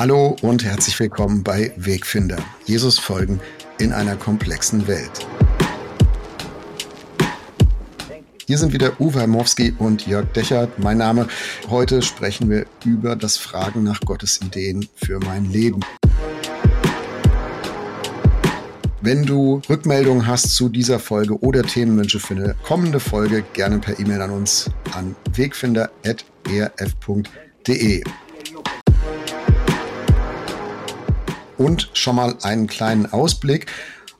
Hallo und herzlich willkommen bei Wegfinder. Jesus folgen in einer komplexen Welt. Hier sind wieder Uwe Hermowski und Jörg Dechert. Mein Name. Heute sprechen wir über das Fragen nach Gottes Ideen für mein Leben. Wenn du Rückmeldungen hast zu dieser Folge oder Themenwünsche für eine kommende Folge, gerne per E-Mail an uns an wegfinder.erf.de. Und schon mal einen kleinen Ausblick.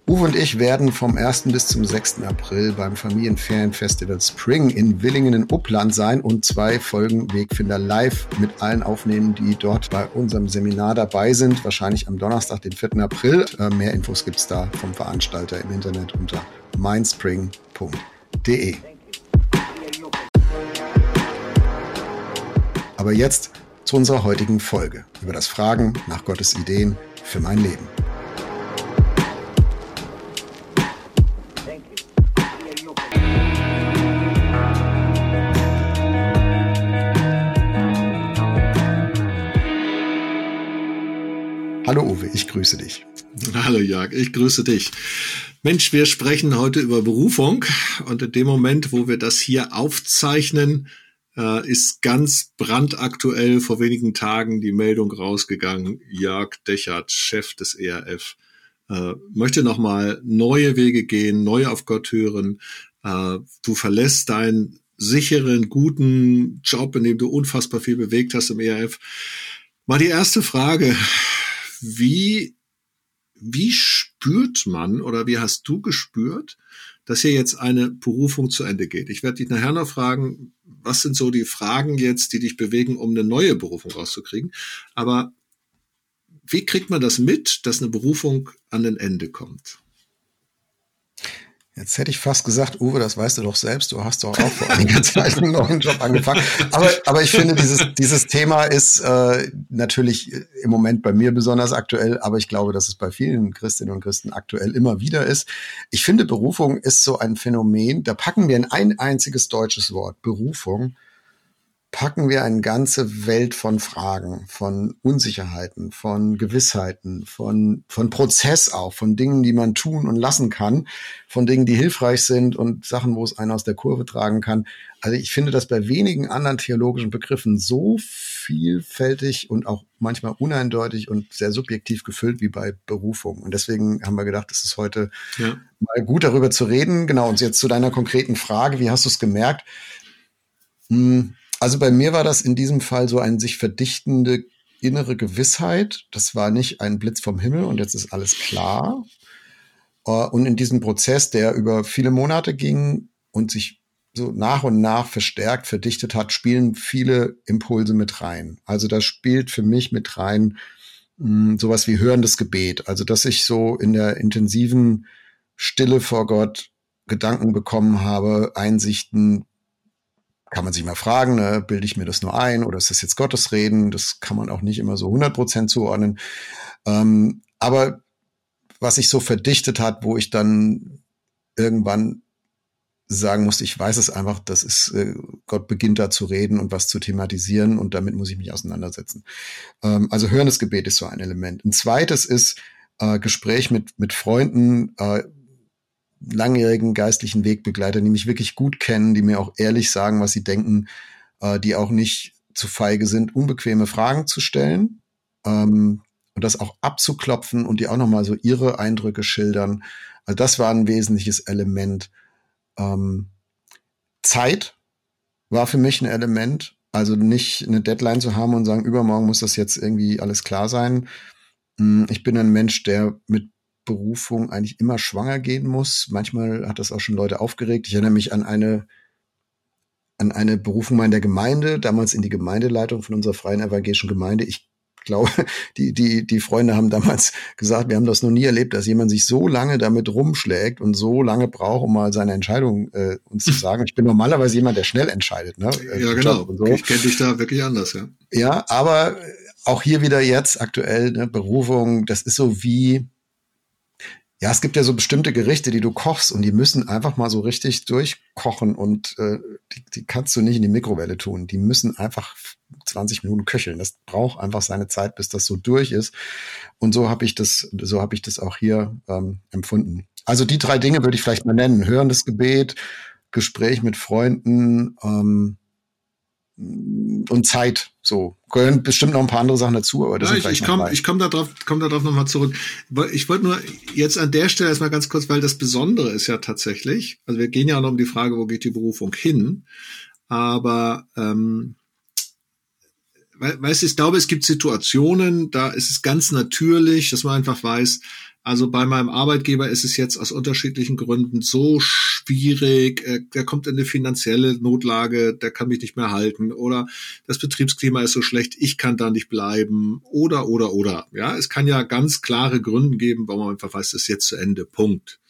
Uwe und ich werden vom 1. bis zum 6. April beim Familienferienfestival Spring in Willingen in Uppland sein und zwei Folgen Wegfinder live mit allen aufnehmen, die dort bei unserem Seminar dabei sind. Wahrscheinlich am Donnerstag, den 4. April. Äh, mehr Infos gibt's da vom Veranstalter im Internet unter mindspring.de. Aber jetzt zu unserer heutigen Folge über das Fragen nach Gottes Ideen für mein Leben. Hallo Uwe, ich grüße dich. Hallo Jörg, ich grüße dich. Mensch, wir sprechen heute über Berufung und in dem Moment, wo wir das hier aufzeichnen, äh, ist ganz brandaktuell vor wenigen Tagen die Meldung rausgegangen. Jörg Dechert, Chef des ERF, äh, möchte nochmal neue Wege gehen, neu auf Gott hören. Äh, du verlässt deinen sicheren, guten Job, in dem du unfassbar viel bewegt hast im ERF. Mal die erste Frage wie, wie spürt man oder wie hast du gespürt, dass hier jetzt eine Berufung zu Ende geht? Ich werde dich nachher noch fragen, was sind so die Fragen jetzt, die dich bewegen, um eine neue Berufung rauszukriegen? Aber wie kriegt man das mit, dass eine Berufung an ein Ende kommt? Jetzt hätte ich fast gesagt, Uwe, das weißt du doch selbst, du hast doch auch vor einiger Zeit einen neuen Job angefangen. Aber, aber ich finde, dieses, dieses Thema ist äh, natürlich im Moment bei mir besonders aktuell, aber ich glaube, dass es bei vielen Christinnen und Christen aktuell immer wieder ist. Ich finde, Berufung ist so ein Phänomen, da packen wir in ein einziges deutsches Wort, Berufung, packen wir eine ganze Welt von Fragen, von Unsicherheiten, von Gewissheiten, von, von Prozess auch, von Dingen, die man tun und lassen kann, von Dingen, die hilfreich sind und Sachen, wo es einen aus der Kurve tragen kann. Also ich finde das bei wenigen anderen theologischen Begriffen so vielfältig und auch manchmal uneindeutig und sehr subjektiv gefüllt wie bei Berufung. Und deswegen haben wir gedacht, es ist heute ja. mal gut darüber zu reden. Genau, und jetzt zu deiner konkreten Frage, wie hast du es gemerkt? Hm, also bei mir war das in diesem Fall so ein sich verdichtende innere Gewissheit. Das war nicht ein Blitz vom Himmel und jetzt ist alles klar. Äh, und in diesem Prozess, der über viele Monate ging und sich so nach und nach verstärkt, verdichtet hat, spielen viele Impulse mit rein. Also da spielt für mich mit rein mh, hm, sowas wie hörendes Gebet. Also dass ich so in der intensiven Stille vor Gott Gedanken bekommen habe, Einsichten, kann man sich mal fragen, ne, bilde ich mir das nur ein oder ist das jetzt Gottes Reden? Das kann man auch nicht immer so 100 Prozent zuordnen. Ähm, aber was sich so verdichtet hat, wo ich dann irgendwann sagen musste, ich weiß es einfach, das ist, äh, Gott beginnt da zu reden und was zu thematisieren und damit muss ich mich auseinandersetzen. Ähm, also hörendes Gebet ist so ein Element. Ein zweites ist äh, Gespräch mit, mit Freunden, äh, langjährigen geistlichen Wegbegleiter, die mich wirklich gut kennen, die mir auch ehrlich sagen, was sie denken, äh, die auch nicht zu feige sind, unbequeme Fragen zu stellen ähm, und das auch abzuklopfen und die auch nochmal so ihre Eindrücke schildern. Also das war ein wesentliches Element. Ähm, Zeit war für mich ein Element, also nicht eine Deadline zu haben und sagen, übermorgen muss das jetzt irgendwie alles klar sein. Hm, ich bin ein Mensch, der mit Berufung eigentlich immer schwanger gehen muss. Manchmal hat das auch schon Leute aufgeregt. Ich erinnere mich an eine an eine Berufung mal in der Gemeinde, damals in die Gemeindeleitung von unserer freien evangelischen Gemeinde. Ich glaube, die, die, die Freunde haben damals gesagt, wir haben das noch nie erlebt, dass jemand sich so lange damit rumschlägt und so lange braucht, um mal seine Entscheidung äh, uns zu sagen. Ich bin normalerweise jemand, der schnell entscheidet. Ne? Ja, genau. So. Ich kenne dich da wirklich anders, ja. Ja, aber auch hier wieder jetzt aktuell, ne, Berufung, das ist so wie, ja, es gibt ja so bestimmte Gerichte, die du kochst und die müssen einfach mal so richtig durchkochen und äh, die, die kannst du nicht in die Mikrowelle tun. Die müssen einfach 20 Minuten köcheln. Das braucht einfach seine Zeit, bis das so durch ist. Und so habe ich das, so habe ich das auch hier ähm, empfunden. Also die drei Dinge würde ich vielleicht mal nennen. Hörendes Gebet, Gespräch mit Freunden, ähm, und Zeit. So gehören bestimmt noch ein paar andere Sachen dazu, aber das ja, ich, ich komme ich komm da drauf, komm da drauf nochmal zurück. Ich wollte nur jetzt an der Stelle erstmal ganz kurz, weil das Besondere ist ja tatsächlich, also wir gehen ja auch noch um die Frage, wo geht die Berufung hin, aber ähm, weißt du, ich glaube, es gibt Situationen, da ist es ganz natürlich, dass man einfach weiß, also bei meinem Arbeitgeber ist es jetzt aus unterschiedlichen Gründen so schwierig, äh, der kommt in eine finanzielle Notlage, der kann mich nicht mehr halten oder das Betriebsklima ist so schlecht, ich kann da nicht bleiben oder oder oder. Ja, es kann ja ganz klare Gründe geben, warum man einfach weiß, es ist jetzt zu Ende. Punkt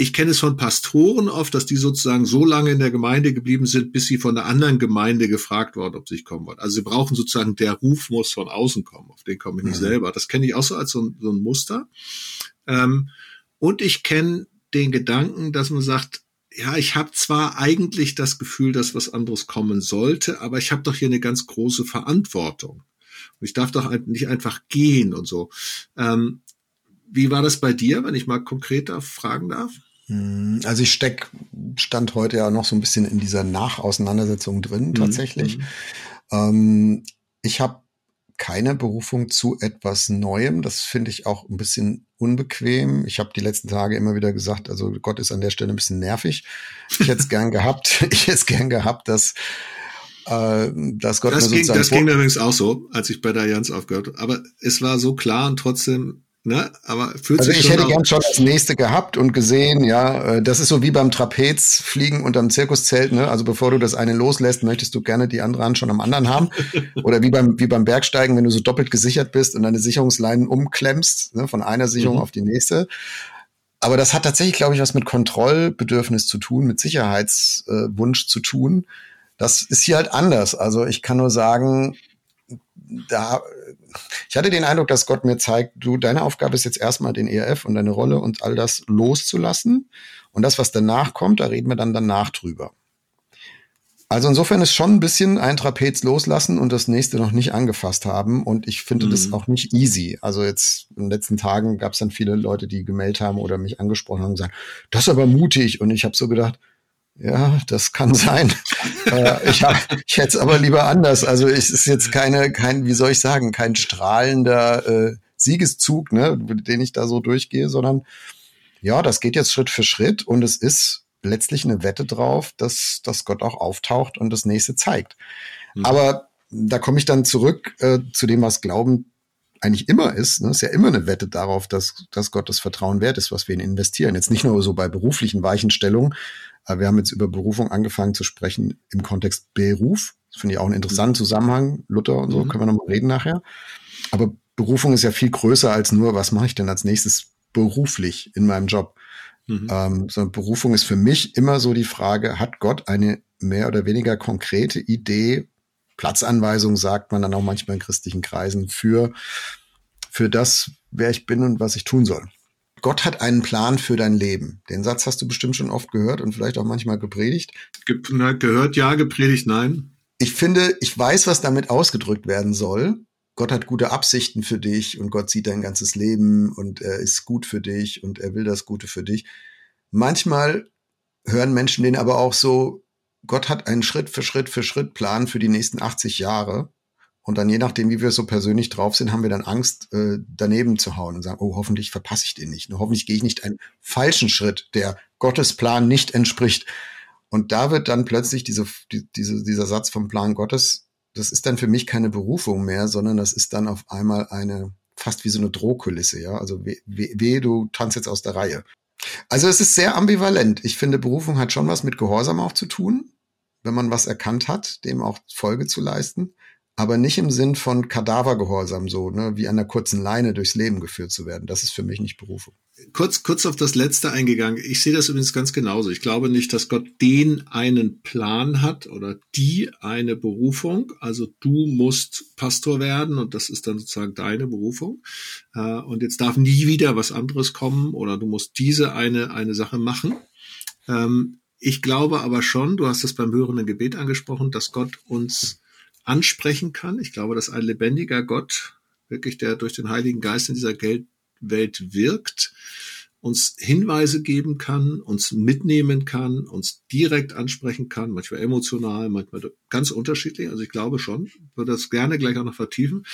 ich kenne es von Pastoren oft, dass die sozusagen so lange in der Gemeinde geblieben sind, bis sie von der anderen Gemeinde gefragt worden, ob sie kommen wollen. Also sie brauchen sozusagen, der Ruf muss von außen kommen, auf den komme ich nicht mhm. selber. Das kenne ich auch so als so ein, so ein Muster. Ähm, und ich kenne den Gedanken, dass man sagt, ja, ich habe zwar eigentlich das Gefühl, dass was anderes kommen sollte, aber ich habe doch hier eine ganz große Verantwortung. Und ich darf doch nicht einfach gehen und so. Ähm, wie war das bei dir, wenn ich mal konkreter fragen darf? Hm, also ich steck, stand heute ja noch so ein bisschen in dieser Nachauseinandersetzung drin, mhm. tatsächlich. Mhm. Ähm, ich habe keine Berufung zu etwas Neuem. Das finde ich auch ein bisschen unbequem. Ich habe die letzten Tage immer wieder gesagt, also Gott ist an der Stelle ein bisschen nervig. Ich hätte es gern gehabt, ich hätte es gern gehabt, dass äh, dass Gott das ging, das ging übrigens auch so, als ich bei der Jans aufgehört habe. Aber es war so klar und trotzdem Ne? Aber fühlt also sich ich hätte gern schon das nächste gehabt und gesehen, ja, äh, das ist so wie beim Trapezfliegen unterm Zirkuszelt, ne? Also bevor du das eine loslässt, möchtest du gerne die andere Hand schon am anderen haben. Oder wie beim, wie beim Bergsteigen, wenn du so doppelt gesichert bist und deine Sicherungsleinen umklemmst, ne? von einer Sicherung mhm. auf die nächste. Aber das hat tatsächlich, glaube ich, was mit Kontrollbedürfnis zu tun, mit Sicherheitswunsch äh, zu tun. Das ist hier halt anders. Also ich kann nur sagen, da ich hatte den Eindruck, dass Gott mir zeigt, du, deine Aufgabe ist jetzt erstmal den ERF und deine Rolle und all das loszulassen. Und das, was danach kommt, da reden wir dann danach drüber. Also insofern ist schon ein bisschen ein Trapez loslassen und das nächste noch nicht angefasst haben. Und ich finde mhm. das auch nicht easy. Also jetzt in den letzten Tagen gab es dann viele Leute, die gemeldet haben oder mich angesprochen haben und gesagt, das ist aber mutig. Und ich habe so gedacht, ja, das kann sein. äh, ich, hab, ich hätte es aber lieber anders. Also es ist jetzt keine, kein, wie soll ich sagen, kein strahlender äh, Siegeszug, ne, den ich da so durchgehe, sondern ja, das geht jetzt Schritt für Schritt und es ist letztlich eine Wette drauf, dass, dass Gott auch auftaucht und das nächste zeigt. Mhm. Aber da komme ich dann zurück äh, zu dem, was Glauben eigentlich immer ist. Ne? Ist ja immer eine Wette darauf, dass, dass Gott das Vertrauen wert ist, was wir in investieren. Jetzt nicht nur so bei beruflichen Weichenstellungen, wir haben jetzt über Berufung angefangen zu sprechen im Kontext Beruf. Das finde ich auch einen interessanten Zusammenhang. Luther und so, mhm. können wir nochmal reden nachher. Aber Berufung ist ja viel größer als nur, was mache ich denn als nächstes beruflich in meinem Job? Mhm. Ähm, sondern Berufung ist für mich immer so die Frage, hat Gott eine mehr oder weniger konkrete Idee, Platzanweisung sagt man dann auch manchmal in christlichen Kreisen, für, für das, wer ich bin und was ich tun soll. Gott hat einen Plan für dein Leben. Den Satz hast du bestimmt schon oft gehört und vielleicht auch manchmal gepredigt. Ge gehört, ja, gepredigt, nein. Ich finde, ich weiß, was damit ausgedrückt werden soll. Gott hat gute Absichten für dich und Gott sieht dein ganzes Leben und er ist gut für dich und er will das Gute für dich. Manchmal hören Menschen den aber auch so, Gott hat einen Schritt für Schritt für Schritt Plan für die nächsten 80 Jahre und dann je nachdem, wie wir so persönlich drauf sind, haben wir dann Angst, äh, daneben zu hauen und sagen, oh, hoffentlich verpasse ich den nicht. hoffentlich gehe ich nicht einen falschen Schritt, der Gottes Plan nicht entspricht. Und da wird dann plötzlich diese, die, diese, dieser Satz vom Plan Gottes, das ist dann für mich keine Berufung mehr, sondern das ist dann auf einmal eine, fast wie so eine Drohkulisse, ja. Also weh, weh, weh du tanzt jetzt aus der Reihe. Also es ist sehr ambivalent. Ich finde, Berufung hat schon was mit Gehorsam auch zu tun, wenn man was erkannt hat, dem auch Folge zu leisten aber nicht im Sinn von Kadavergehorsam, so ne, wie an einer kurzen Leine durchs Leben geführt zu werden. Das ist für mich nicht Berufung. Kurz, kurz auf das letzte eingegangen. Ich sehe das übrigens ganz genauso. Ich glaube nicht, dass Gott den einen Plan hat oder die eine Berufung. Also du musst Pastor werden und das ist dann sozusagen deine Berufung. Äh, und jetzt darf nie wieder was anderes kommen oder du musst diese eine, eine Sache machen. Ähm, ich glaube aber schon, du hast es beim hörenden Gebet angesprochen, dass Gott uns ansprechen kann. Ich glaube, dass ein lebendiger Gott, wirklich der durch den Heiligen Geist in dieser Welt wirkt, uns Hinweise geben kann, uns mitnehmen kann, uns direkt ansprechen kann, manchmal emotional, manchmal ganz unterschiedlich. Also ich glaube schon, würde das gerne gleich auch noch vertiefen.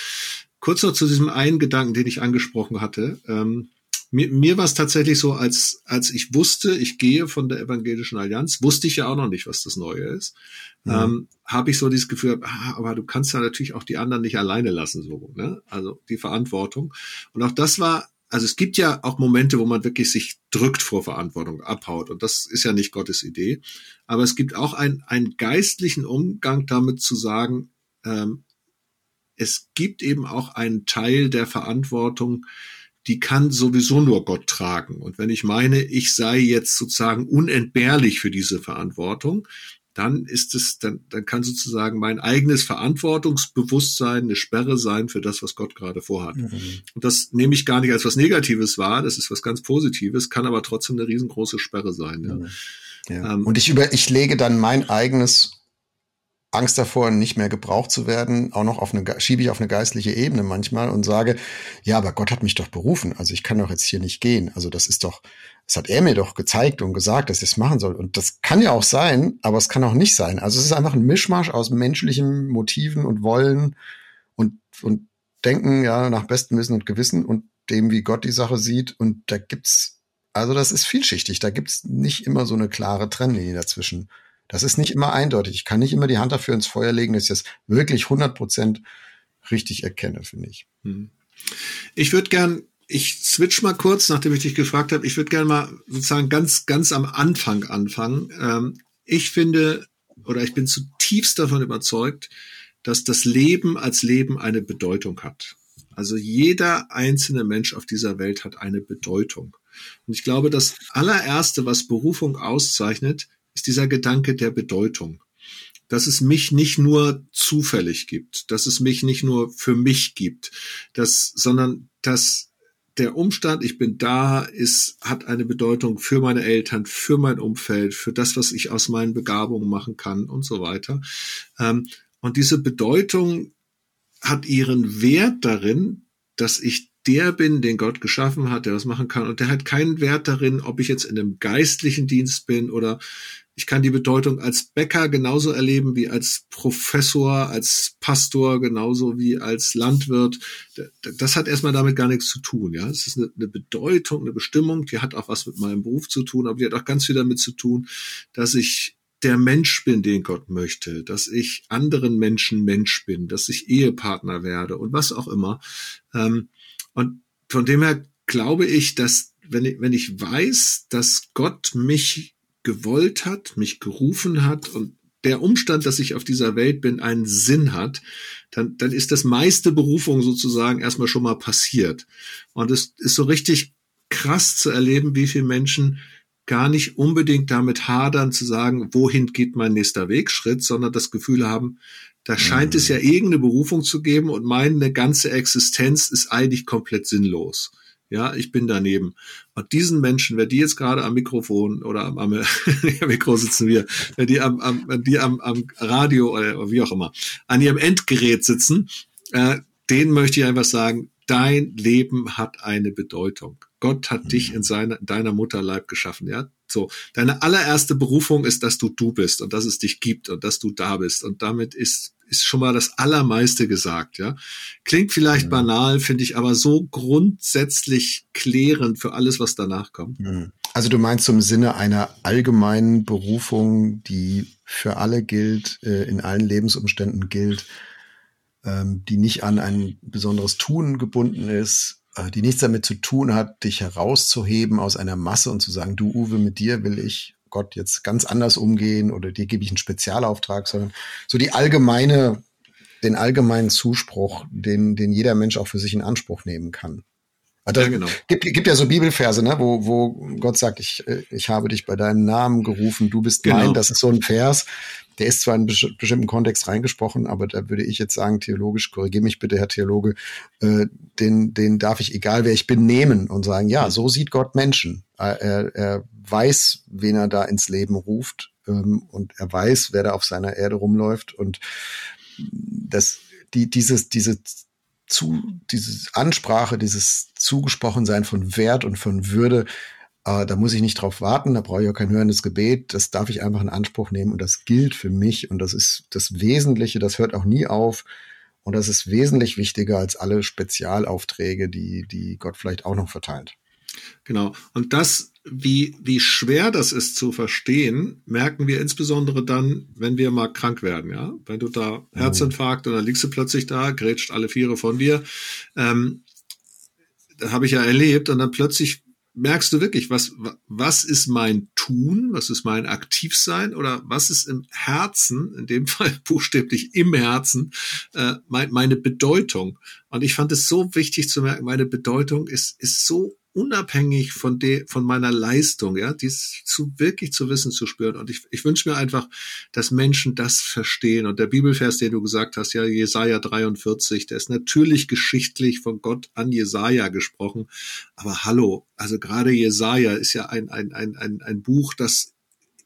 Kurz noch zu diesem einen Gedanken, den ich angesprochen hatte. Ähm, mir, mir war es tatsächlich so, als, als ich wusste, ich gehe von der Evangelischen Allianz, wusste ich ja auch noch nicht, was das Neue ist, ja. ähm, habe ich so dieses Gefühl, ah, aber du kannst ja natürlich auch die anderen nicht alleine lassen, so, ne? Also die Verantwortung. Und auch das war also es gibt ja auch Momente, wo man wirklich sich drückt vor Verantwortung, abhaut. Und das ist ja nicht Gottes Idee. Aber es gibt auch ein, einen geistlichen Umgang damit zu sagen, ähm, es gibt eben auch einen Teil der Verantwortung, die kann sowieso nur Gott tragen. Und wenn ich meine, ich sei jetzt sozusagen unentbehrlich für diese Verantwortung, dann ist es, dann, dann kann sozusagen mein eigenes Verantwortungsbewusstsein eine Sperre sein für das, was Gott gerade vorhat. Mhm. Und das nehme ich gar nicht als was Negatives wahr, das ist was ganz Positives, kann aber trotzdem eine riesengroße Sperre sein. Ja. Mhm. Ja. Ähm, und ich über, ich lege dann mein eigenes Angst davor, nicht mehr gebraucht zu werden, auch noch auf eine, schiebe ich auf eine geistliche Ebene manchmal und sage, ja, aber Gott hat mich doch berufen, also ich kann doch jetzt hier nicht gehen. Also das ist doch, das hat er mir doch gezeigt und gesagt, dass ich es machen soll. Und das kann ja auch sein, aber es kann auch nicht sein. Also es ist einfach ein Mischmasch aus menschlichen Motiven und Wollen und, und Denken, ja, nach bestem Wissen und Gewissen und dem, wie Gott die Sache sieht. Und da gibt's, also das ist vielschichtig. Da gibt's nicht immer so eine klare Trennlinie dazwischen. Das ist nicht immer eindeutig. Ich kann nicht immer die Hand dafür ins Feuer legen, dass ich das wirklich 100 Prozent richtig erkenne, finde ich. Hm. Ich würde gern, ich switch mal kurz, nachdem ich dich gefragt habe, ich würde gern mal sozusagen ganz, ganz am Anfang anfangen. Ähm, ich finde, oder ich bin zutiefst davon überzeugt, dass das Leben als Leben eine Bedeutung hat. Also jeder einzelne Mensch auf dieser Welt hat eine Bedeutung. Und ich glaube, das allererste, was Berufung auszeichnet, ist dieser Gedanke der Bedeutung. Dass es mich nicht nur zufällig gibt, dass es mich nicht nur für mich gibt, dass, sondern dass der Umstand, ich bin da, ist, hat eine Bedeutung für meine Eltern, für mein Umfeld, für das, was ich aus meinen Begabungen machen kann und so weiter. Ähm, und diese Bedeutung hat ihren Wert darin, dass ich der bin, den Gott geschaffen hat, der was machen kann. Und der hat keinen Wert darin, ob ich jetzt in einem geistlichen Dienst bin oder ich kann die Bedeutung als Bäcker genauso erleben wie als Professor, als Pastor, genauso wie als Landwirt. Das hat erstmal damit gar nichts zu tun. Ja, es ist eine, Bedeutung, eine Bestimmung, die hat auch was mit meinem Beruf zu tun, aber die hat auch ganz viel damit zu tun, dass ich der Mensch bin, den Gott möchte, dass ich anderen Menschen Mensch bin, dass ich Ehepartner werde und was auch immer. Ähm, und von dem her glaube ich, dass wenn ich, wenn ich weiß, dass Gott mich gewollt hat, mich gerufen hat und der Umstand, dass ich auf dieser Welt bin, einen Sinn hat, dann, dann ist das meiste Berufung sozusagen erstmal schon mal passiert. Und es ist so richtig krass zu erleben, wie viele Menschen gar nicht unbedingt damit hadern zu sagen, wohin geht mein nächster Wegschritt, sondern das Gefühl haben, da scheint mhm. es ja irgendeine Berufung zu geben und meine ganze Existenz ist eigentlich komplett sinnlos. Ja, ich bin daneben. Und diesen Menschen, wenn die jetzt gerade am Mikrofon oder am, am Mikro sitzen wir, wenn die am, am, wenn die am, am Radio oder wie auch immer, an ihrem Endgerät sitzen, äh, denen möchte ich einfach sagen, dein Leben hat eine Bedeutung. Gott hat dich in seiner, in deiner Mutterleib geschaffen, ja. So. Deine allererste Berufung ist, dass du du bist und dass es dich gibt und dass du da bist. Und damit ist ist schon mal das Allermeiste gesagt, ja. Klingt vielleicht ja. banal, finde ich aber so grundsätzlich klärend für alles, was danach kommt. Also du meinst im Sinne einer allgemeinen Berufung, die für alle gilt, äh, in allen Lebensumständen gilt, ähm, die nicht an ein besonderes Tun gebunden ist, die nichts damit zu tun hat, dich herauszuheben aus einer Masse und zu sagen, du Uwe, mit dir will ich Gott jetzt ganz anders umgehen oder dir gebe ich einen Spezialauftrag, sondern so die allgemeine, den allgemeinen Zuspruch, den, den jeder Mensch auch für sich in Anspruch nehmen kann. Also ja, genau. Gibt, gibt ja so Bibelverse, ne, wo, wo Gott sagt, ich, ich habe dich bei deinem Namen gerufen, du bist genau. mein. Das ist so ein Vers, der ist zwar in bestimmten Kontext reingesprochen, aber da würde ich jetzt sagen, theologisch, korrigiere mich bitte, Herr Theologe, äh, den, den darf ich, egal wer ich bin, nehmen und sagen, ja, so sieht Gott Menschen. Er, er weiß, wen er da ins Leben ruft ähm, und er weiß, wer da auf seiner Erde rumläuft und dass die, dieses, diese zu, diese Ansprache, dieses Zugesprochensein von Wert und von Würde, äh, da muss ich nicht drauf warten, da brauche ich auch kein hörendes Gebet, das darf ich einfach in Anspruch nehmen und das gilt für mich und das ist das Wesentliche, das hört auch nie auf und das ist wesentlich wichtiger als alle Spezialaufträge, die, die Gott vielleicht auch noch verteilt. Genau. Und das, wie, wie schwer das ist zu verstehen, merken wir insbesondere dann, wenn wir mal krank werden, ja. Wenn du da Herzinfarkt und dann liegst du plötzlich da, grätscht alle Viere von dir. Ähm, das habe ich ja erlebt und dann plötzlich merkst du wirklich, was, was ist mein Tun, was ist mein Aktivsein oder was ist im Herzen, in dem Fall buchstäblich im Herzen, äh, mein, meine Bedeutung. Und ich fand es so wichtig zu merken, meine Bedeutung ist, ist so unabhängig von de, von meiner Leistung, ja, dies zu wirklich zu wissen, zu spüren. Und ich, ich wünsche mir einfach, dass Menschen das verstehen. Und der Bibelvers, den du gesagt hast, ja, Jesaja 43, der ist natürlich geschichtlich von Gott an Jesaja gesprochen. Aber hallo, also gerade Jesaja ist ja ein, ein, ein, ein, ein Buch, das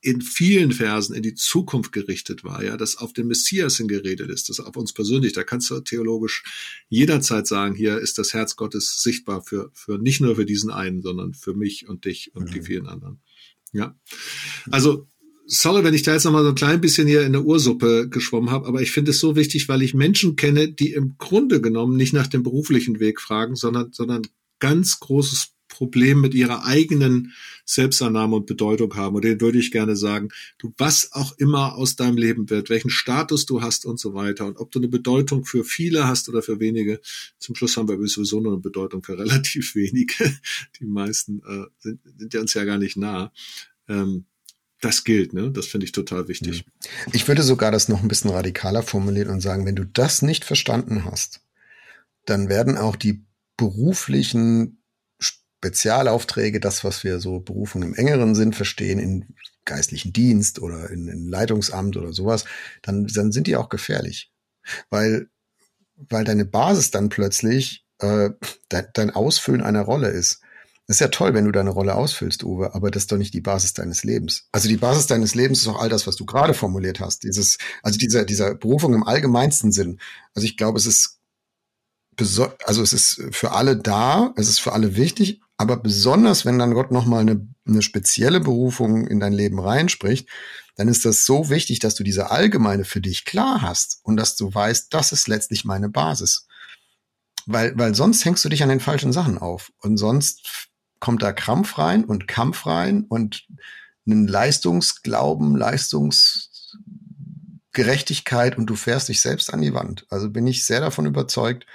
in vielen Versen in die Zukunft gerichtet war, ja, dass auf den Messias hingeredet ist, das auf uns persönlich. Da kannst du theologisch jederzeit sagen, hier ist das Herz Gottes sichtbar für, für nicht nur für diesen einen, sondern für mich und dich und mhm. die vielen anderen. Ja. Also, sorry, wenn ich da jetzt noch mal so ein klein bisschen hier in der Ursuppe geschwommen habe, aber ich finde es so wichtig, weil ich Menschen kenne, die im Grunde genommen nicht nach dem beruflichen Weg fragen, sondern, sondern ganz großes Problem mit ihrer eigenen Selbstannahme und Bedeutung haben. Und denen würde ich gerne sagen, du, was auch immer aus deinem Leben wird, welchen Status du hast und so weiter und ob du eine Bedeutung für viele hast oder für wenige. Zum Schluss haben wir sowieso nur eine Bedeutung für relativ wenige. Die meisten äh, sind, sind ja uns ja gar nicht nah. Ähm, das gilt, ne? Das finde ich total wichtig. Ich würde sogar das noch ein bisschen radikaler formulieren und sagen, wenn du das nicht verstanden hast, dann werden auch die beruflichen Spezialaufträge, das, was wir so Berufung im engeren Sinn verstehen, in geistlichen Dienst oder in, in Leitungsamt oder sowas, dann, dann sind die auch gefährlich. Weil, weil deine Basis dann plötzlich äh, de, dein Ausfüllen einer Rolle ist. Das ist ja toll, wenn du deine Rolle ausfüllst, Uwe, aber das ist doch nicht die Basis deines Lebens. Also die Basis deines Lebens ist auch all das, was du gerade formuliert hast. Dieses, also dieser, dieser Berufung im allgemeinsten Sinn. Also ich glaube, es ist also es ist für alle da, es ist für alle wichtig, aber besonders, wenn dann Gott nochmal eine, eine spezielle Berufung in dein Leben reinspricht, dann ist das so wichtig, dass du diese allgemeine für dich klar hast und dass du weißt, das ist letztlich meine Basis. Weil, weil sonst hängst du dich an den falschen Sachen auf und sonst kommt da Krampf rein und Kampf rein und ein Leistungsglauben, Leistungsgerechtigkeit und du fährst dich selbst an die Wand. Also bin ich sehr davon überzeugt,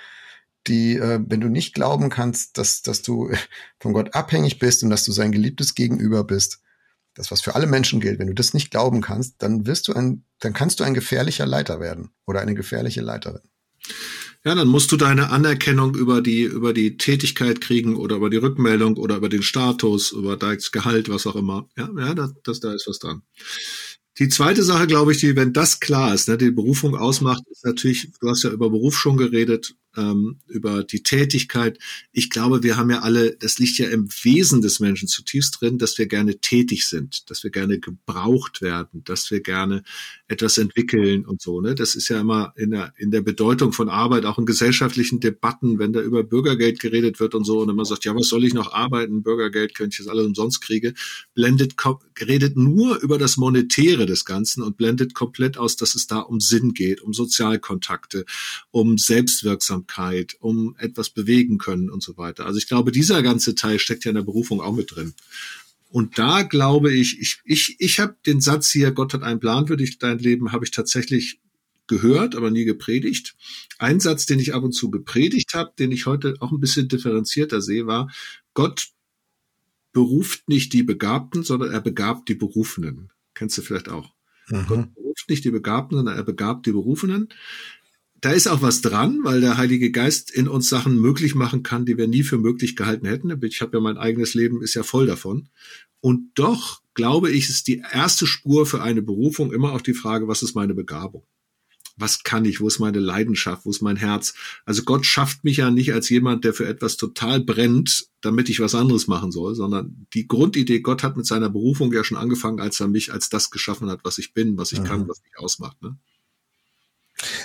die, äh, wenn du nicht glauben kannst, dass, dass du von Gott abhängig bist und dass du sein geliebtes Gegenüber bist, das, was für alle Menschen gilt, wenn du das nicht glauben kannst, dann wirst du ein, dann kannst du ein gefährlicher Leiter werden oder eine gefährliche Leiterin. Ja, dann musst du deine Anerkennung über die, über die Tätigkeit kriegen oder über die Rückmeldung oder über den Status, über das Gehalt, was auch immer. Ja, ja, das, das, da ist was dran. Die zweite Sache, glaube ich, die, wenn das klar ist, ne, die Berufung ausmacht, ist natürlich, du hast ja über Beruf schon geredet, ähm, über die Tätigkeit. Ich glaube, wir haben ja alle, das liegt ja im Wesen des Menschen zutiefst drin, dass wir gerne tätig sind, dass wir gerne gebraucht werden, dass wir gerne etwas entwickeln und so. Ne? Das ist ja immer in der, in der Bedeutung von Arbeit, auch in gesellschaftlichen Debatten, wenn da über Bürgergeld geredet wird und so, und man sagt, ja, was soll ich noch arbeiten? Bürgergeld könnte ich jetzt alles umsonst kriege, blendet, redet nur über das Monetäre des Ganzen und blendet komplett aus, dass es da um Sinn geht, um Sozialkontakte, um Selbstwirksamkeit Achtsamkeit, um etwas bewegen können und so weiter. Also ich glaube, dieser ganze Teil steckt ja in der Berufung auch mit drin. Und da glaube ich, ich, ich, ich habe den Satz hier, Gott hat einen Plan für dich, dein Leben, habe ich tatsächlich gehört, aber nie gepredigt. Ein Satz, den ich ab und zu gepredigt habe, den ich heute auch ein bisschen differenzierter sehe, war, Gott beruft nicht die Begabten, sondern er begabt die Berufenen. Kennst du vielleicht auch. Mhm. Gott beruft nicht die Begabten, sondern er begabt die Berufenen da ist auch was dran, weil der Heilige Geist in uns Sachen möglich machen kann, die wir nie für möglich gehalten hätten. Ich habe ja mein eigenes Leben, ist ja voll davon. Und doch glaube ich, ist die erste Spur für eine Berufung immer auch die Frage, was ist meine Begabung? Was kann ich? Wo ist meine Leidenschaft? Wo ist mein Herz? Also Gott schafft mich ja nicht als jemand, der für etwas total brennt, damit ich was anderes machen soll, sondern die Grundidee, Gott hat mit seiner Berufung ja schon angefangen, als er mich als das geschaffen hat, was ich bin, was ich Aha. kann, was mich ausmacht. Ne?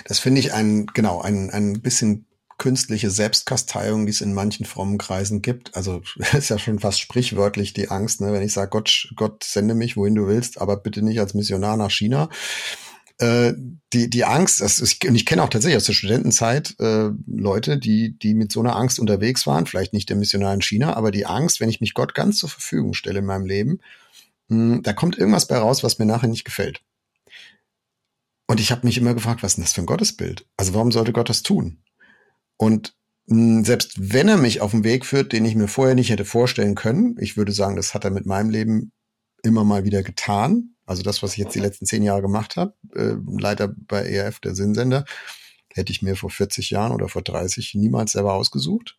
Das finde ich ein, genau, ein, ein bisschen künstliche Selbstkasteiung, die es in manchen frommen Kreisen gibt. Also ist ja schon fast sprichwörtlich die Angst, ne? wenn ich sage, Gott, Gott sende mich, wohin du willst, aber bitte nicht als Missionar nach China. Äh, die, die Angst, das ist, und ich kenne auch tatsächlich aus der Studentenzeit äh, Leute, die, die mit so einer Angst unterwegs waren, vielleicht nicht der Missionar in China, aber die Angst, wenn ich mich Gott ganz zur Verfügung stelle in meinem Leben, mh, hm, da kommt irgendwas bei raus, was mir nachher nicht gefällt. Und ich habe mich immer gefragt, was ist denn das für ein Gottesbild? Also warum sollte Gott das tun? Und mh, hm, selbst wenn er mich auf einen Weg führt, den ich mir vorher nicht hätte vorstellen können, ich würde sagen, das hat er mit meinem Leben immer mal wieder getan. Also das, was ich jetzt die letzten zehn Jahre gemacht habe, äh, Leiter bei ERF, der Sinnsender, hätte ich mir vor 40 Jahren oder vor 30 niemals selber ausgesucht.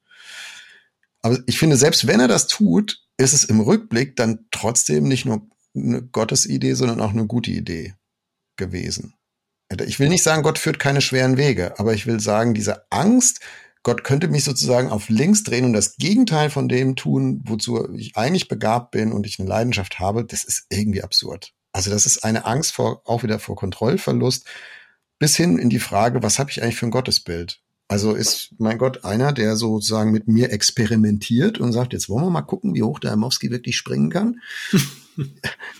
Aber ich finde, selbst wenn er das tut, ist es im Rückblick dann trotzdem nicht nur eine Gottesidee, sondern auch eine gute Idee gewesen. Ich will nicht sagen, Gott führt keine schweren Wege, aber ich will sagen, diese Angst, Gott könnte mich sozusagen auf links drehen und das Gegenteil von dem tun, wozu ich eigentlich begabt bin und ich eine Leidenschaft habe, das ist irgendwie absurd. Also das ist eine Angst vor, auch wieder vor Kontrollverlust, bis hin in die Frage, was habe ich eigentlich für ein Gottesbild? Also ist mein Gott einer, der sozusagen mit mir experimentiert und sagt, jetzt wollen wir mal gucken, wie hoch der Amowski wirklich springen kann?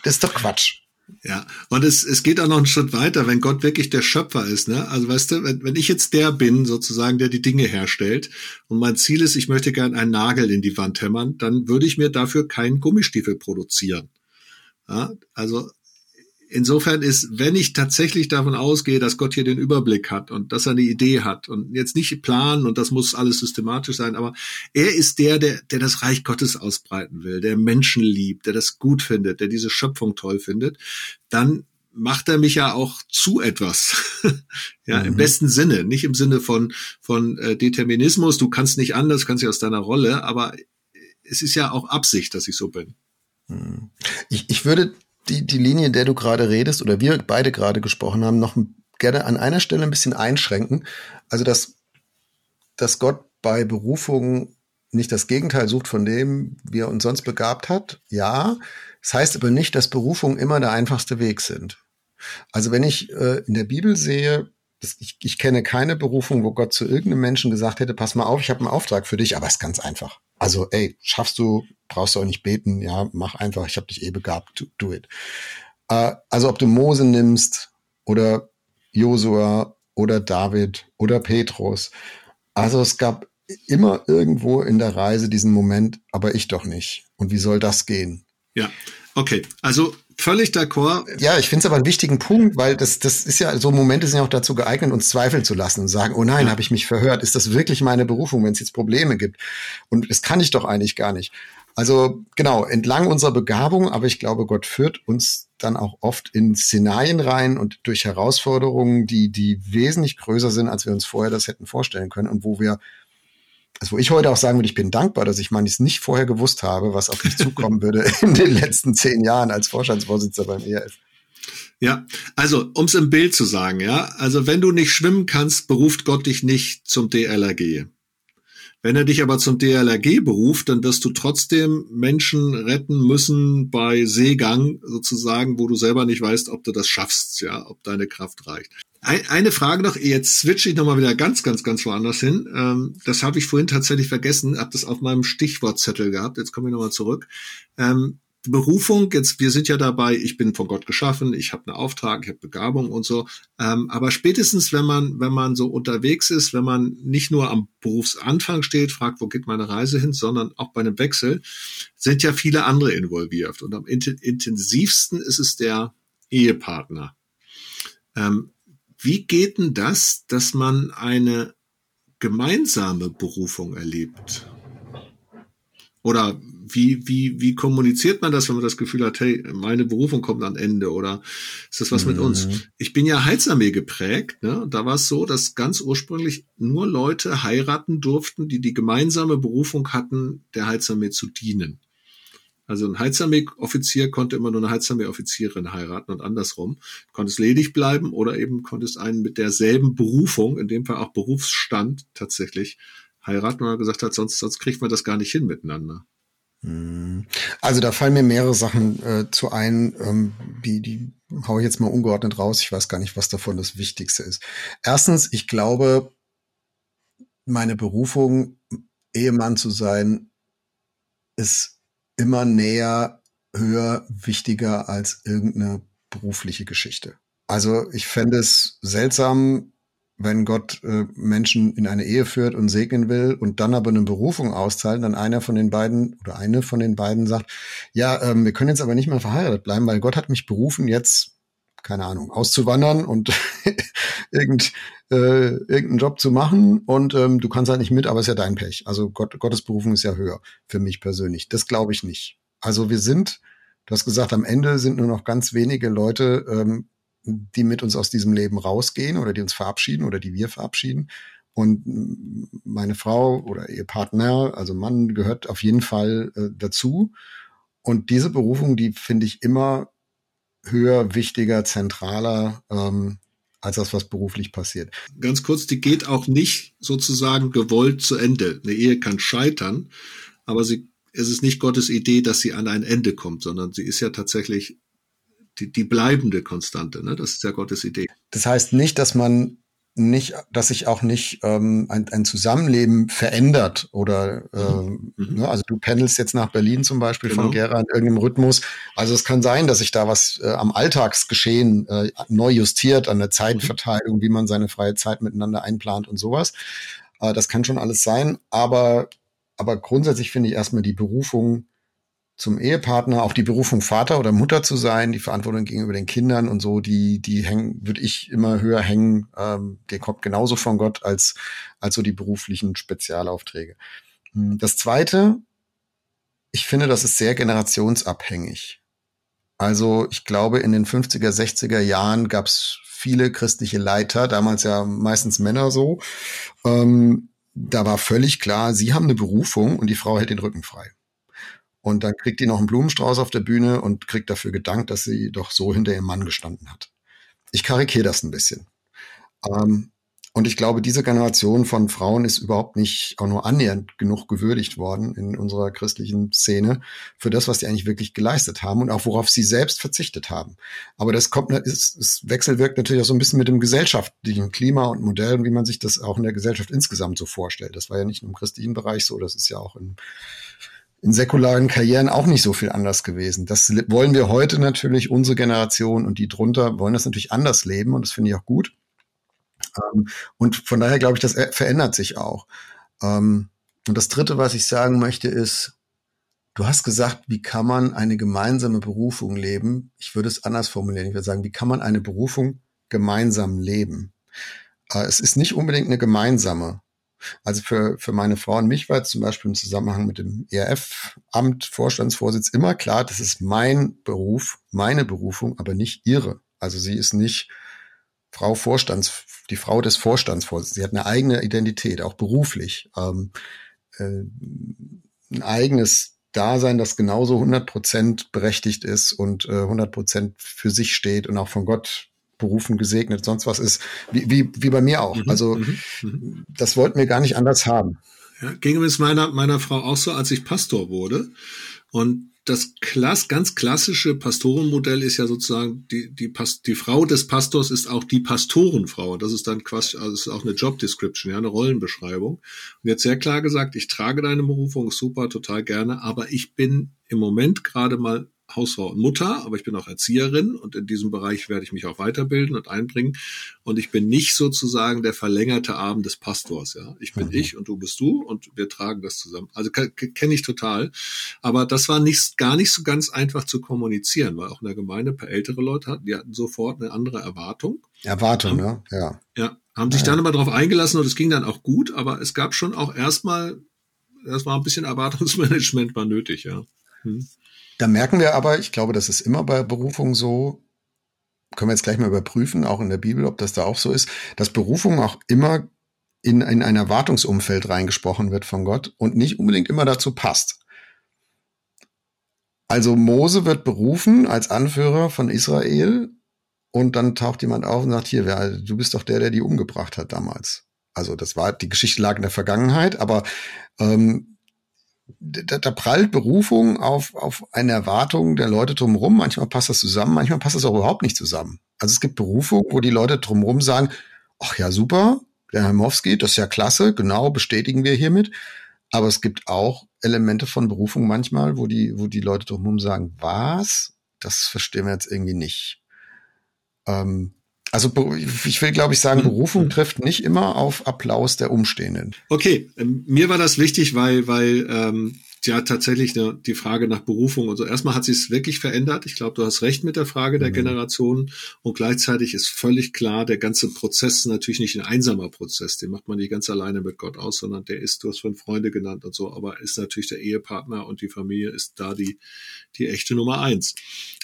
das ist doch Quatsch. Ja, und es, es geht auch noch einen Schritt weiter, wenn Gott wirklich der Schöpfer ist, ne? Also weißt du, wenn, wenn ich jetzt der bin, sozusagen, der die Dinge herstellt, und mein Ziel ist, ich möchte gern einen Nagel in die Wand hämmern, dann würde ich mir dafür keinen Gummistiefel produzieren. Ja, also insofern ist, wenn ich tatsächlich davon ausgehe, dass Gott hier den Überblick hat und dass er eine Idee hat und jetzt nicht planen und das muss alles systematisch sein, aber er ist der, der, der das Reich Gottes ausbreiten will, der Menschen liebt, der das gut findet, der diese Schöpfung toll findet, dann macht er mich ja auch zu etwas. ja, mhm. im besten Sinne, nicht im Sinne von, von äh, Determinismus, du kannst nicht anders, kannst ja aus deiner Rolle, aber es ist ja auch Absicht, dass ich so bin. Mhm. Ich, ich würde die, die Linie, in der du gerade redest oder wir beide gerade gesprochen haben, noch gerne an einer Stelle ein bisschen einschränken. Also, dass, dass Gott bei Berufungen nicht das Gegenteil sucht von dem, wie er uns sonst begabt hat. Ja, das heißt aber nicht, dass Berufungen immer der einfachste Weg sind. Also wenn ich äh, in der Bibel sehe, ich, ich kenne keine Berufung, wo Gott zu irgendeinem Menschen gesagt hätte, pass mal auf, ich habe einen Auftrag für dich, aber es ist ganz einfach. Also, ey, schaffst du, brauchst du auch nicht beten, ja, mach einfach, ich habe dich eh begabt, do, it. Äh, also ob du Mose nimmst oder Josua oder David oder Petrus. Also es gab immer irgendwo in der Reise diesen Moment, aber ich doch nicht. Und wie soll das gehen? Ja, okay. Also völlig d'accord. Ja, ich finde es aber einen wichtigen Punkt, weil das, das ist ja, so Momente sind ja auch dazu geeignet, uns zweifeln zu lassen und sagen, oh nein, ja. habe ich mich verhört? Ist das wirklich meine Berufung, wenn es jetzt Probleme gibt? Und das kann ich doch eigentlich gar nicht. Also genau, entlang unserer Begabung, aber ich glaube, Gott führt uns dann auch oft in Szenarien rein und durch Herausforderungen, die, die wesentlich größer sind, als wir uns vorher das hätten vorstellen können und wo wir also wo ich heute auch sagen würde, ich bin dankbar, dass ich manches nicht vorher gewusst habe, was auf mich zukommen würde in den letzten zehn Jahren als Vorstandsvorsitzender beim ERF. Ja, also um es im Bild zu sagen, ja, also wenn du nicht schwimmen kannst, beruft Gott dich nicht zum DLRG. Wenn er dich aber zum DLRG beruft, dann wirst du trotzdem Menschen retten müssen bei Seegang sozusagen, wo du selber nicht weißt, ob du das schaffst, ja, ob deine Kraft reicht. Eine Frage noch, jetzt switche ich nochmal wieder ganz, ganz, ganz woanders hin. Ähm, das habe ich vorhin tatsächlich vergessen, habe das auf meinem Stichwortzettel gehabt. Jetzt komme ich nochmal zurück. Ähm, Berufung, jetzt, wir sind ja dabei, ich bin von Gott geschaffen, ich habe einen Auftrag, ich habe Begabung und so. Ähm, aber spätestens, wenn man, wenn man so unterwegs ist, wenn man nicht nur am Berufsanfang steht, fragt, wo geht meine Reise hin, sondern auch bei einem Wechsel, sind ja viele andere involviert. Und am intensivsten ist es der Ehepartner. Ähm, wie geht denn das, dass man eine gemeinsame Berufung erlebt? Oder wie, wie, wie kommuniziert man das, wenn man das Gefühl hat, hey, meine Berufung kommt am Ende oder ist das was mhm. mit uns? Mhm. Ich bin ja Heilsarmee geprägt, ne? Da war es so, dass ganz ursprünglich nur Leute heiraten durften, die die gemeinsame Berufung hatten, der Heilsarmee zu dienen. Also ein Heizarmee-Offizier konnte immer nur eine Heizarmee-Offizierin heiraten und andersrum. Du konntest ledig bleiben oder eben konntest einen mit derselben Berufung, in dem Fall auch Berufsstand tatsächlich heiraten, weil er gesagt hat, sonst, sonst kriegt man das gar nicht hin miteinander. Hm. Also da fallen mir mehrere Sachen äh, zu ein, ähm, die, die hau ich jetzt mal ungeordnet raus. Ich weiß gar nicht, was davon das Wichtigste ist. Erstens, ich glaube, meine Berufung, Ehemann zu sein, ist immer näher, höher, wichtiger als irgendeine berufliche Geschichte. Also ich fände es seltsam, wenn Gott äh, Menschen in eine Ehe führt und segnen will und dann aber eine Berufung auszahlt, dann einer von den beiden oder eine von den beiden sagt, ja, ähm, wir können jetzt aber nicht mehr verheiratet bleiben, weil Gott hat mich berufen, jetzt, keine Ahnung, auszuwandern und irgend, äh, irgendeinen Job zu machen und ähm, du kannst halt nicht mit, aber es ist ja dein Pech. Also Gott, Gottes Berufung ist ja höher für mich persönlich. Das glaube ich nicht. Also wir sind, du hast gesagt, am Ende sind nur noch ganz wenige Leute ähm, die mit uns aus diesem Leben rausgehen oder die uns verabschieden oder die wir verabschieden. Und meine Frau oder ihr Partner, also Mann, gehört auf jeden Fall äh, dazu. Und diese Berufung, die finde ich immer höher, wichtiger, zentraler ähm, als das, was beruflich passiert. Ganz kurz, die geht auch nicht sozusagen gewollt zu Ende. Eine Ehe kann scheitern, aber sie, es ist nicht Gottes Idee, dass sie an ein Ende kommt, sondern sie ist ja tatsächlich die, die bleibende Konstante. Ne? Das ist ja Gottes Idee. Das heißt nicht, dass man nicht, dass sich auch nicht ähm, ein, ein Zusammenleben verändert oder ähm, mhm. ne, also du pendelst jetzt nach Berlin zum Beispiel genau. von Gera in irgendeinem Rhythmus. Also es kann sein, dass sich da was äh, am Alltagsgeschehen äh, neu justiert, an der Zeitverteilung, mhm. wie man seine freie Zeit miteinander einplant und sowas. Äh, das kann schon alles sein, aber aber grundsätzlich finde ich erstmal die Berufung zum Ehepartner, auch die Berufung Vater oder Mutter zu sein, die Verantwortung gegenüber den Kindern und so, die, die hängen, würde ich immer höher hängen, ähm, der kommt genauso von Gott als, als so die beruflichen Spezialaufträge. Hm, das zweite, ich finde, das ist sehr generationsabhängig. Also ich glaube, in den 50er, 60er Jahren gab es viele christliche Leiter, damals ja meistens Männer so. Ähm, da war völlig klar, sie haben eine Berufung und die Frau hält den Rücken frei. Und dann kriegt die noch einen Blumenstrauß auf der Bühne und kriegt dafür gedankt, dass sie doch so hinter ihrem Mann gestanden hat. Ich karikiere das ein bisschen. Ähm, und ich glaube, diese Generation von Frauen ist überhaupt nicht auch nur annähernd genug gewürdigt worden in unserer christlichen Szene für das, was sie eigentlich wirklich geleistet haben und auch worauf sie selbst verzichtet haben. Aber das kommt, es, es wechselwirkt natürlich auch so ein bisschen mit dem gesellschaftlichen Klima und Modell und wie man sich das auch in der Gesellschaft insgesamt so vorstellt. Das war ja nicht nur im christlichen Bereich so, das ist ja auch im in säkularen Karrieren auch nicht so viel anders gewesen. Das wollen wir heute natürlich, unsere Generation und die drunter wollen das natürlich anders leben und das finde ich auch gut. Ähm, und von daher glaube ich, das verändert sich auch. Ähm, und das Dritte, was ich sagen möchte, ist, du hast gesagt, wie kann man eine gemeinsame Berufung leben? Ich würde es anders formulieren. Ich würde sagen, wie kann man eine Berufung gemeinsam leben? Äh, es ist nicht unbedingt eine gemeinsame. Also für, für meine Frau und mich war zum Beispiel im Zusammenhang mit dem ERF-Amt, Vorstandsvorsitz immer klar, das ist mein Beruf, meine Berufung, aber nicht ihre. Also sie ist nicht Frau Vorstands, die Frau des Vorstandsvorsitzenden. Sie hat eine eigene Identität, auch beruflich. Ähm, äh, ein eigenes Dasein, das genauso 100 Prozent berechtigt ist und äh, 100 Prozent für sich steht und auch von Gott berufen, gesegnet, sonst was ist, wie, wie, wie bei mir auch. Mhm, also mhm, mhm. das wollten wir gar nicht anders haben. Ja, ging es meiner, meiner Frau auch so, als ich Pastor wurde. Und das Klass, ganz klassische Pastorenmodell ist ja sozusagen, die, die, die Frau des Pastors ist auch die Pastorenfrau. Das ist dann quasi, also ist auch eine Job Description, ja, eine Rollenbeschreibung. Und jetzt sehr klar gesagt, ich trage deine Berufung, super, total gerne, aber ich bin im Moment gerade mal Hausfrau und Mutter, aber ich bin auch Erzieherin und in diesem Bereich werde ich mich auch weiterbilden und einbringen. Und ich bin nicht sozusagen der verlängerte Arm des Pastors. Ja, ich bin mhm. ich und du bist du und wir tragen das zusammen. Also kenne ich total. Aber das war nicht gar nicht so ganz einfach zu kommunizieren, weil auch in der Gemeinde ein paar ältere Leute hatten, die hatten sofort eine andere Erwartung. Erwartung, ne? Ja. Ja, haben sich ja. dann aber darauf eingelassen und es ging dann auch gut. Aber es gab schon auch erstmal, das war ein bisschen Erwartungsmanagement war nötig, ja. Hm. Da merken wir aber, ich glaube, das ist immer bei Berufung so, können wir jetzt gleich mal überprüfen, auch in der Bibel, ob das da auch so ist, dass Berufung auch immer in, in ein Erwartungsumfeld reingesprochen wird von Gott und nicht unbedingt immer dazu passt. Also Mose wird berufen als Anführer von Israel und dann taucht jemand auf und sagt, hier, wer, du bist doch der, der die umgebracht hat damals. Also das war, die Geschichte lag in der Vergangenheit, aber ähm, da, da prallt Berufung auf, auf eine Erwartung der Leute drumherum. Manchmal passt das zusammen, manchmal passt das auch überhaupt nicht zusammen. Also es gibt Berufung, wo die Leute drumherum sagen, ach ja, super, der Herr Mowski, das ist ja klasse, genau, bestätigen wir hiermit. Aber es gibt auch Elemente von Berufung manchmal, wo die, wo die Leute drumherum sagen, was? Das verstehen wir jetzt irgendwie nicht. Ähm, also ich will, glaube ich, sagen, mhm. Berufung trifft nicht immer auf Applaus der Umstehenden. Okay, ähm, mir war das wichtig, weil, weil ähm, ja tatsächlich ne, die Frage nach Berufung und so. Erstmal hat sich es wirklich verändert. Ich glaube, du hast recht mit der Frage der mhm. Generation und gleichzeitig ist völlig klar, der ganze Prozess ist natürlich nicht ein einsamer Prozess. Den macht man nicht ganz alleine mit Gott aus, sondern der ist, du hast von Freunde genannt und so, aber ist natürlich der Ehepartner und die Familie ist da die die echte Nummer eins.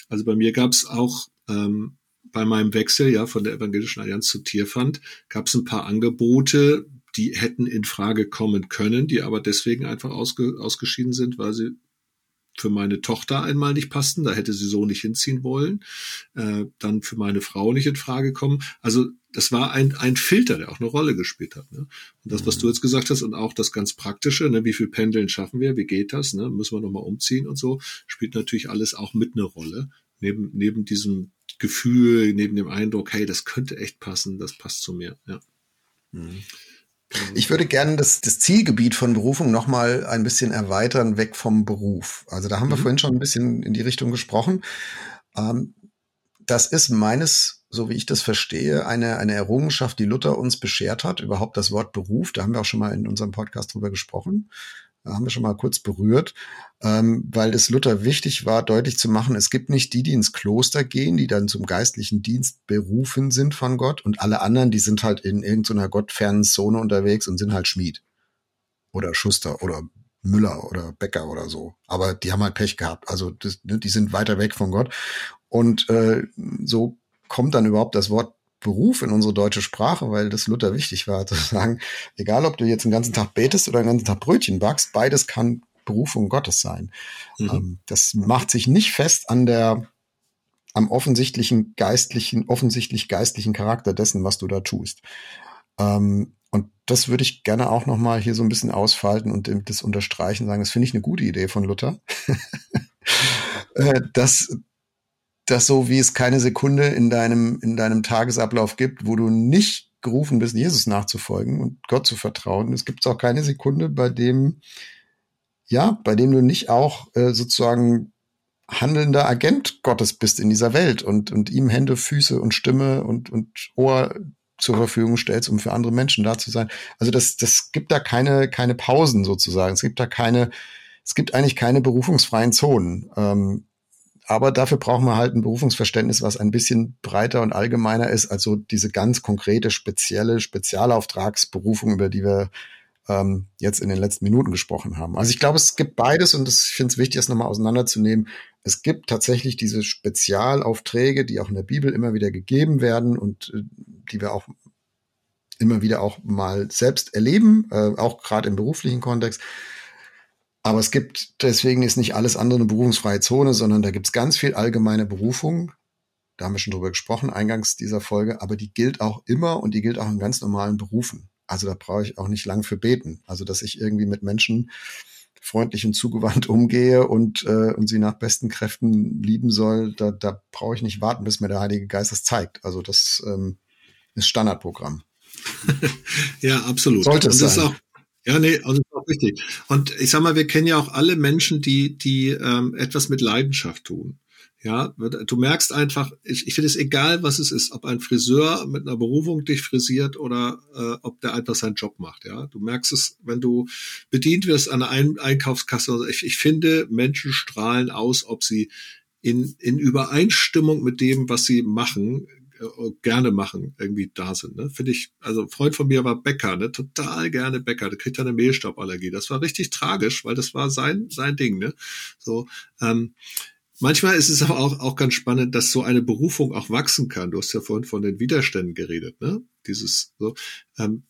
Also bei mir gab es auch ähm, bei meinem Wechsel ja von der Evangelischen Allianz zu Tierfand gab es ein paar Angebote, die hätten in Frage kommen können, die aber deswegen einfach ausge, ausgeschieden sind, weil sie für meine Tochter einmal nicht passten, da hätte sie so nicht hinziehen wollen, äh, dann für meine Frau nicht in Frage kommen. Also das war ein, ein Filter, der auch eine Rolle gespielt hat. Ne? Und das, was du jetzt gesagt hast, und auch das ganz Praktische, ne, wie viel Pendeln schaffen wir, wie geht das, ne? müssen wir nochmal umziehen und so, spielt natürlich alles auch mit eine Rolle, neben, neben diesem Gefühl, neben dem Eindruck, hey, das könnte echt passen, das passt zu mir. Ja. Mhm. Ich würde gerne das, das Zielgebiet von Berufung nochmal ein bisschen erweitern, weg vom Beruf. Also da haben wir mhm. vorhin schon ein bisschen in die Richtung gesprochen. Ähm, das ist meines, so wie ich das verstehe, eine, eine Errungenschaft, die Luther uns beschert hat. Überhaupt das Wort Beruf, da haben wir auch schon mal in unserem Podcast drüber gesprochen haben wir schon mal kurz berührt, ähm, weil es Luther wichtig war, deutlich zu machen, es gibt nicht die, die ins Kloster gehen, die dann zum geistlichen Dienst berufen sind von Gott und alle anderen, die sind halt in irgendeiner gottfernen Zone unterwegs und sind halt Schmied oder Schuster oder Müller oder Bäcker oder so. Aber die haben halt Pech gehabt. Also das, ne, die sind weiter weg von Gott. Und äh, so kommt dann überhaupt das Wort Beruf in unsere deutsche Sprache, weil das Luther wichtig war, zu sagen, egal ob du jetzt den ganzen Tag betest oder den ganzen Tag Brötchen backst, beides kann Berufung Gottes sein. Mhm. Ähm, das macht sich nicht fest an der, am offensichtlichen geistlichen, offensichtlich geistlichen Charakter dessen, was du da tust. Ähm, und das würde ich gerne auch nochmal hier so ein bisschen ausfalten und das unterstreichen, sagen, das finde ich eine gute Idee von Luther. Äh, dass, dass so wie es keine Sekunde in deinem, in deinem Tagesablauf gibt, wo du nicht gerufen bist, Jesus nachzufolgen und Gott zu vertrauen. Es gibt auch keine Sekunde, bei dem, ja, bei dem du nicht auch äh, sozusagen handelnder Agent Gottes bist in dieser Welt und, und ihm Hände, Füße und Stimme und, und Ohr zur Verfügung stellst, um für andere Menschen da zu sein. Also das, das gibt da keine, keine Pausen sozusagen. Es gibt da keine, es gibt eigentlich keine berufungsfreien Zonen. Ähm, aber dafür brauchen wir halt ein Berufungsverständnis, was ein bisschen breiter und allgemeiner ist, also diese ganz konkrete, spezielle Spezialauftragsberufung, über die wir ähm, jetzt in den letzten Minuten gesprochen haben. Also ich glaube, es gibt beides und das, ich finde es wichtig, das nochmal auseinanderzunehmen. Es gibt tatsächlich diese Spezialaufträge, die auch in der Bibel immer wieder gegeben werden und äh, die wir auch immer wieder auch mal selbst erleben, äh, auch gerade im beruflichen Kontext. Aber es gibt, deswegen ist nicht alles andere eine berufungsfreie Zone, sondern da gibt es ganz viel allgemeine Berufung. Da haben wir schon drüber gesprochen, eingangs dieser Folge, aber die gilt auch immer und die gilt auch in ganz normalen Berufen. Also da brauche ich auch nicht lang für beten. Also dass ich irgendwie mit Menschen freundlich und zugewandt umgehe und, äh, und sie nach besten Kräften lieben soll, da, da brauche ich nicht warten, bis mir der Heilige Geist das zeigt. Also das ähm, ist Standardprogramm. ja, absolut. Sollte es sein. Auch, ja, nee, also ist auch wichtig. Und ich sag mal, wir kennen ja auch alle Menschen, die, die ähm, etwas mit Leidenschaft tun. Ja, du merkst einfach, ich, ich finde es egal, was es ist, ob ein Friseur mit einer Berufung dich frisiert oder äh, ob der einfach seinen Job macht. Ja, du merkst es, wenn du bedient wirst an einer Einkaufskasse. Also ich, ich finde, Menschen strahlen aus, ob sie in, in Übereinstimmung mit dem, was sie machen, gerne machen, irgendwie da sind. Ne? Finde ich, also ein Freund von mir war Bäcker, ne? total gerne Bäcker, der kriegt eine Mehlstauballergie. Das war richtig tragisch, weil das war sein, sein Ding. Ne? So, ähm, Manchmal ist es aber auch, auch ganz spannend, dass so eine Berufung auch wachsen kann. Du hast ja vorhin von den Widerständen geredet, ne? Dieses so. Ähm,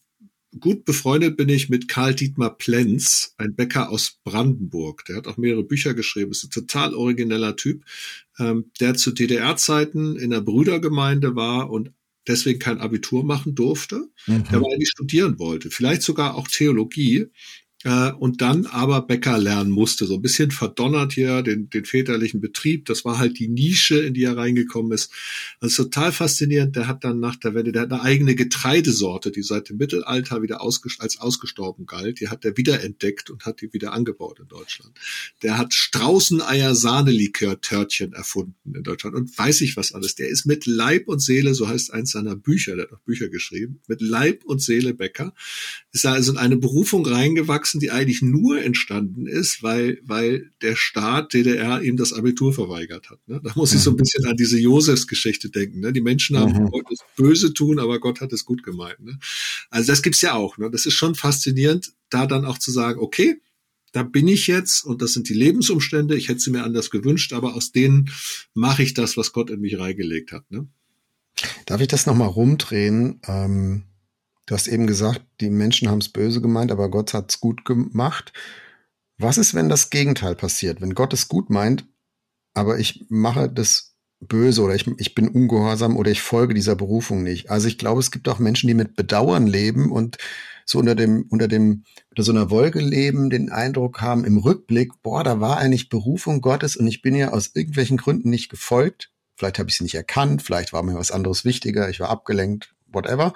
gut befreundet bin ich mit Karl Dietmar Plenz, ein Bäcker aus Brandenburg. Der hat auch mehrere Bücher geschrieben, ist ein total origineller Typ, ähm, der zu DDR-Zeiten in der Brüdergemeinde war und deswegen kein Abitur machen durfte, mhm. der aber eigentlich studieren wollte, vielleicht sogar auch Theologie. Äh, und dann aber Bäcker lernen musste. So ein bisschen verdonnert hier den, den väterlichen Betrieb. Das war halt die Nische, in die er reingekommen ist. Also total faszinierend. Der hat dann nach der Wende, der hat eine eigene Getreidesorte, die seit dem Mittelalter wieder ausgest als ausgestorben galt. Die hat er wiederentdeckt und hat die wieder angebaut in Deutschland. Der hat Straußeneier-Sahnelikör-Törtchen erfunden in Deutschland und weiß ich was alles. Der ist mit Leib und Seele, so heißt eins seiner Bücher, der hat auch Bücher geschrieben, mit Leib und Seele Bäcker. Ist also in eine Berufung reingewachsen, die eigentlich nur entstanden ist, weil, weil der Staat DDR ihm das Abitur verweigert hat. Ne? Da muss ich so ein mhm. bisschen an diese Josefs-Geschichte denken. Ne? Die Menschen haben mhm. wollten es böse tun, aber Gott hat es gut gemeint. Ne? Also das gibt's ja auch. Ne? Das ist schon faszinierend, da dann auch zu sagen, okay, da bin ich jetzt und das sind die Lebensumstände. Ich hätte sie mir anders gewünscht, aber aus denen mache ich das, was Gott in mich reingelegt hat. Ne? Darf ich das nochmal rumdrehen? Ähm Du hast eben gesagt, die Menschen haben es böse gemeint, aber Gott hat es gut gemacht. Was ist, wenn das Gegenteil passiert? Wenn Gott es gut meint, aber ich mache das böse oder ich, ich bin ungehorsam oder ich folge dieser Berufung nicht. Also ich glaube, es gibt auch Menschen, die mit Bedauern leben und so unter dem, unter dem, unter so einer Wolke leben, den Eindruck haben im Rückblick, boah, da war eigentlich Berufung Gottes und ich bin ja aus irgendwelchen Gründen nicht gefolgt. Vielleicht habe ich sie nicht erkannt, vielleicht war mir was anderes wichtiger, ich war abgelenkt, whatever.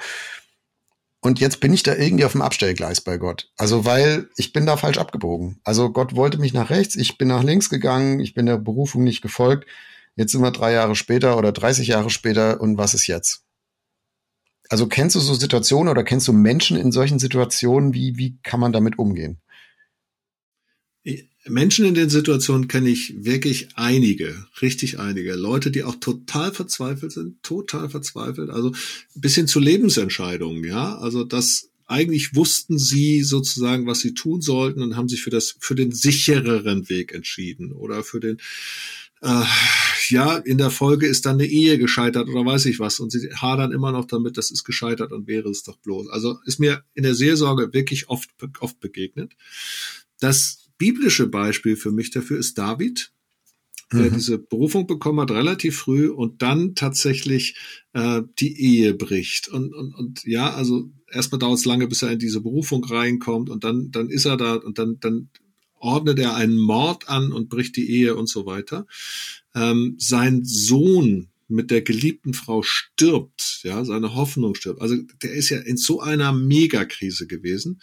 Und jetzt bin ich da irgendwie auf dem Abstellgleis bei Gott. Also, weil ich bin da falsch abgebogen. Also Gott wollte mich nach rechts, ich bin nach links gegangen, ich bin der Berufung nicht gefolgt. Jetzt sind wir drei Jahre später oder 30 Jahre später und was ist jetzt? Also kennst du so Situationen oder kennst du Menschen in solchen Situationen? Wie, wie kann man damit umgehen? Menschen in den Situationen kenne ich wirklich einige, richtig einige. Leute, die auch total verzweifelt sind, total verzweifelt. Also bis hin zu Lebensentscheidungen, ja. Also das eigentlich wussten sie sozusagen, was sie tun sollten und haben sich für das, für den sichereren Weg entschieden oder für den, äh, ja, in der Folge ist dann eine Ehe gescheitert oder weiß ich was und sie hadern immer noch damit, das ist gescheitert und wäre es doch bloß. Also ist mir in der Seelsorge wirklich oft, oft begegnet. dass biblische Beispiel für mich dafür ist David, der mhm. diese Berufung bekommen hat, relativ früh und dann tatsächlich äh, die Ehe bricht. Und, und, und ja, also erstmal dauert es lange, bis er in diese Berufung reinkommt und dann, dann ist er da und dann, dann ordnet er einen Mord an und bricht die Ehe und so weiter. Ähm, sein Sohn mit der geliebten Frau stirbt, ja, seine Hoffnung stirbt. Also der ist ja in so einer Megakrise gewesen.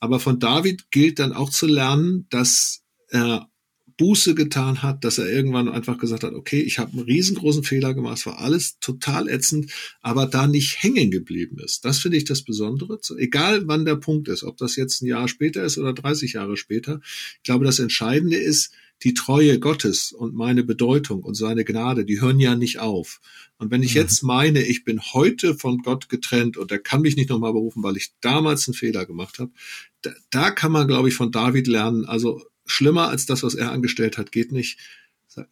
Aber von David gilt dann auch zu lernen, dass er Buße getan hat, dass er irgendwann einfach gesagt hat, okay, ich habe einen riesengroßen Fehler gemacht, es war alles total ätzend, aber da nicht hängen geblieben ist. Das finde ich das Besondere. Egal wann der Punkt ist, ob das jetzt ein Jahr später ist oder 30 Jahre später. Ich glaube, das Entscheidende ist, die Treue Gottes und meine Bedeutung und seine Gnade, die hören ja nicht auf. Und wenn ich mhm. jetzt meine, ich bin heute von Gott getrennt und er kann mich nicht nochmal berufen, weil ich damals einen Fehler gemacht habe, da, da kann man, glaube ich, von David lernen. Also schlimmer als das, was er angestellt hat, geht nicht.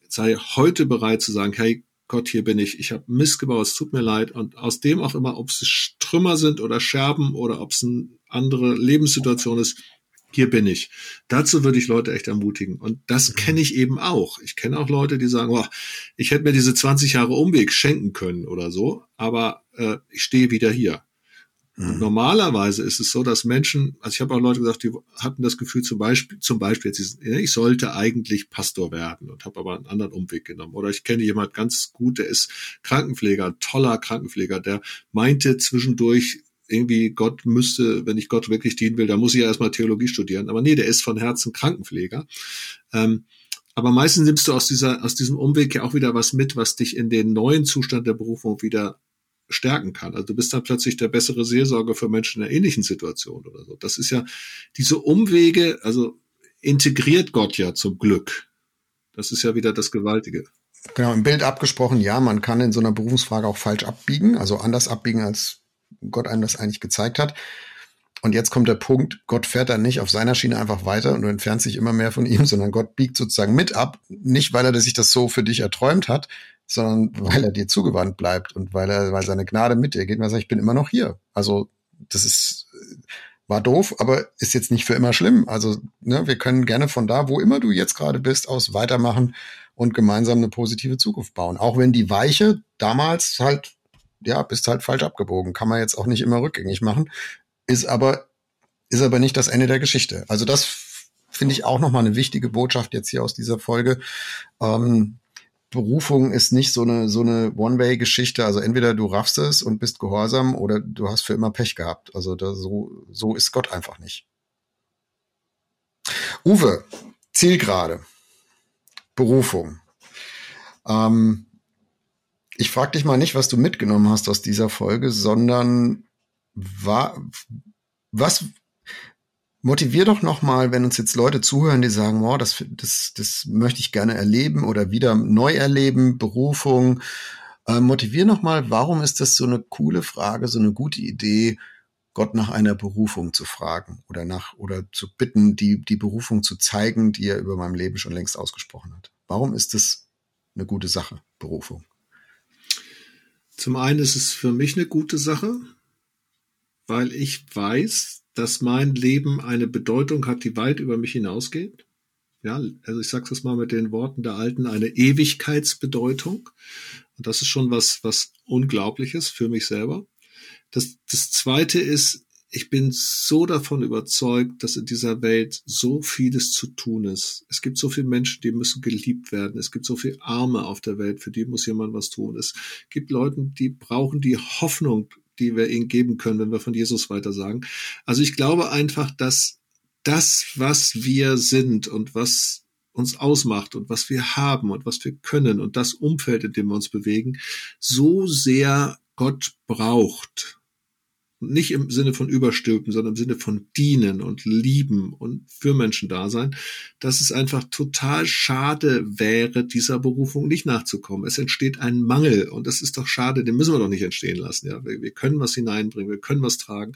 Sei heute bereit zu sagen, hey, Gott, hier bin ich, ich habe Mist gebaut, es tut mir leid. Und aus dem auch immer, ob es Trümmer sind oder Scherben oder ob es eine andere Lebenssituation ist, hier bin ich. Dazu würde ich Leute echt ermutigen. Und das mhm. kenne ich eben auch. Ich kenne auch Leute, die sagen, oh, ich hätte mir diese 20 Jahre Umweg schenken können oder so, aber äh, ich stehe wieder hier. Mhm. Normalerweise ist es so, dass Menschen, also ich habe auch Leute gesagt, die hatten das Gefühl zum Beispiel, zum Beispiel, ich sollte eigentlich Pastor werden und habe aber einen anderen Umweg genommen. Oder ich kenne jemand ganz gut, der ist Krankenpfleger, toller Krankenpfleger, der meinte zwischendurch, irgendwie Gott müsste, wenn ich Gott wirklich dienen will, da muss ich ja erstmal Theologie studieren. Aber nee, der ist von Herzen Krankenpfleger. Ähm, aber meistens nimmst du aus dieser, aus diesem Umweg ja auch wieder was mit, was dich in den neuen Zustand der Berufung wieder stärken kann. Also du bist dann plötzlich der bessere Seelsorger für Menschen in einer ähnlichen Situation oder so. Das ist ja diese Umwege, also integriert Gott ja zum Glück. Das ist ja wieder das Gewaltige. Genau, im Bild abgesprochen, ja, man kann in so einer Berufungsfrage auch falsch abbiegen, also anders abbiegen, als Gott einem das eigentlich gezeigt hat. Und jetzt kommt der Punkt, Gott fährt dann nicht auf seiner Schiene einfach weiter und du entfernst dich immer mehr von ihm, sondern Gott biegt sozusagen mit ab, nicht weil er sich das so für dich erträumt hat, sondern weil er dir zugewandt bleibt und weil er, weil seine Gnade mit dir geht und er sagt, ich bin immer noch hier. Also das ist, war doof, aber ist jetzt nicht für immer schlimm. Also ne, wir können gerne von da, wo immer du jetzt gerade bist, aus weitermachen und gemeinsam eine positive Zukunft bauen. Auch wenn die Weiche damals halt ja, bist halt falsch abgebogen. Kann man jetzt auch nicht immer rückgängig machen. Ist aber ist aber nicht das Ende der Geschichte. Also das finde ich auch nochmal eine wichtige Botschaft jetzt hier aus dieser Folge. Ähm, Berufung ist nicht so eine, so eine One-Way-Geschichte. Also entweder du raffst es und bist gehorsam oder du hast für immer Pech gehabt. Also da, so, so ist Gott einfach nicht. Uwe, Zielgerade. Berufung. Ähm, ich frage dich mal nicht, was du mitgenommen hast aus dieser Folge, sondern war, was motivier doch noch mal, wenn uns jetzt Leute zuhören, die sagen, wow, das, das, das möchte ich gerne erleben oder wieder neu erleben, Berufung. Äh, motivier noch mal, warum ist das so eine coole Frage, so eine gute Idee, Gott nach einer Berufung zu fragen oder nach oder zu bitten, die die Berufung zu zeigen, die er über meinem Leben schon längst ausgesprochen hat. Warum ist das eine gute Sache, Berufung? Zum einen ist es für mich eine gute Sache, weil ich weiß, dass mein Leben eine Bedeutung hat, die weit über mich hinausgeht. Ja, also ich sage das mal mit den Worten der Alten, eine Ewigkeitsbedeutung. Und das ist schon was, was Unglaubliches für mich selber. Das, das zweite ist, ich bin so davon überzeugt, dass in dieser Welt so vieles zu tun ist. Es gibt so viele Menschen, die müssen geliebt werden. Es gibt so viele Arme auf der Welt, für die muss jemand was tun. Es gibt Leute, die brauchen die Hoffnung, die wir ihnen geben können, wenn wir von Jesus weiter sagen. Also ich glaube einfach, dass das, was wir sind und was uns ausmacht und was wir haben und was wir können und das Umfeld, in dem wir uns bewegen, so sehr Gott braucht nicht im Sinne von überstülpen, sondern im Sinne von dienen und lieben und für Menschen da sein, dass es einfach total schade wäre, dieser Berufung nicht nachzukommen. Es entsteht ein Mangel und das ist doch schade, den müssen wir doch nicht entstehen lassen. Ja, wir, wir können was hineinbringen, wir können was tragen.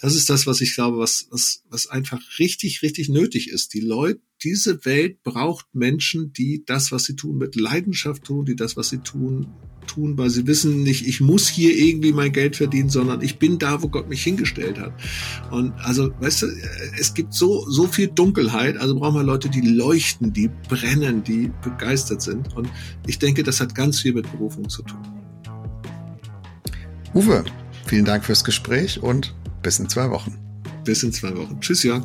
Das ist das, was ich glaube, was, was, was einfach richtig, richtig nötig ist. Die Leute, diese Welt braucht Menschen, die das, was sie tun, mit Leidenschaft tun, die das, was sie tun, tun, weil sie wissen nicht, ich muss hier irgendwie mein Geld verdienen, sondern ich bin da, wo Gott mich hingestellt hat. Und also, weißt du, es gibt so, so viel Dunkelheit, also brauchen wir Leute, die leuchten, die brennen, die begeistert sind. Und ich denke, das hat ganz viel mit Berufung zu tun. Uwe, vielen Dank fürs Gespräch und bis in zwei Wochen. Bis in zwei Wochen. Tschüss, Jörg.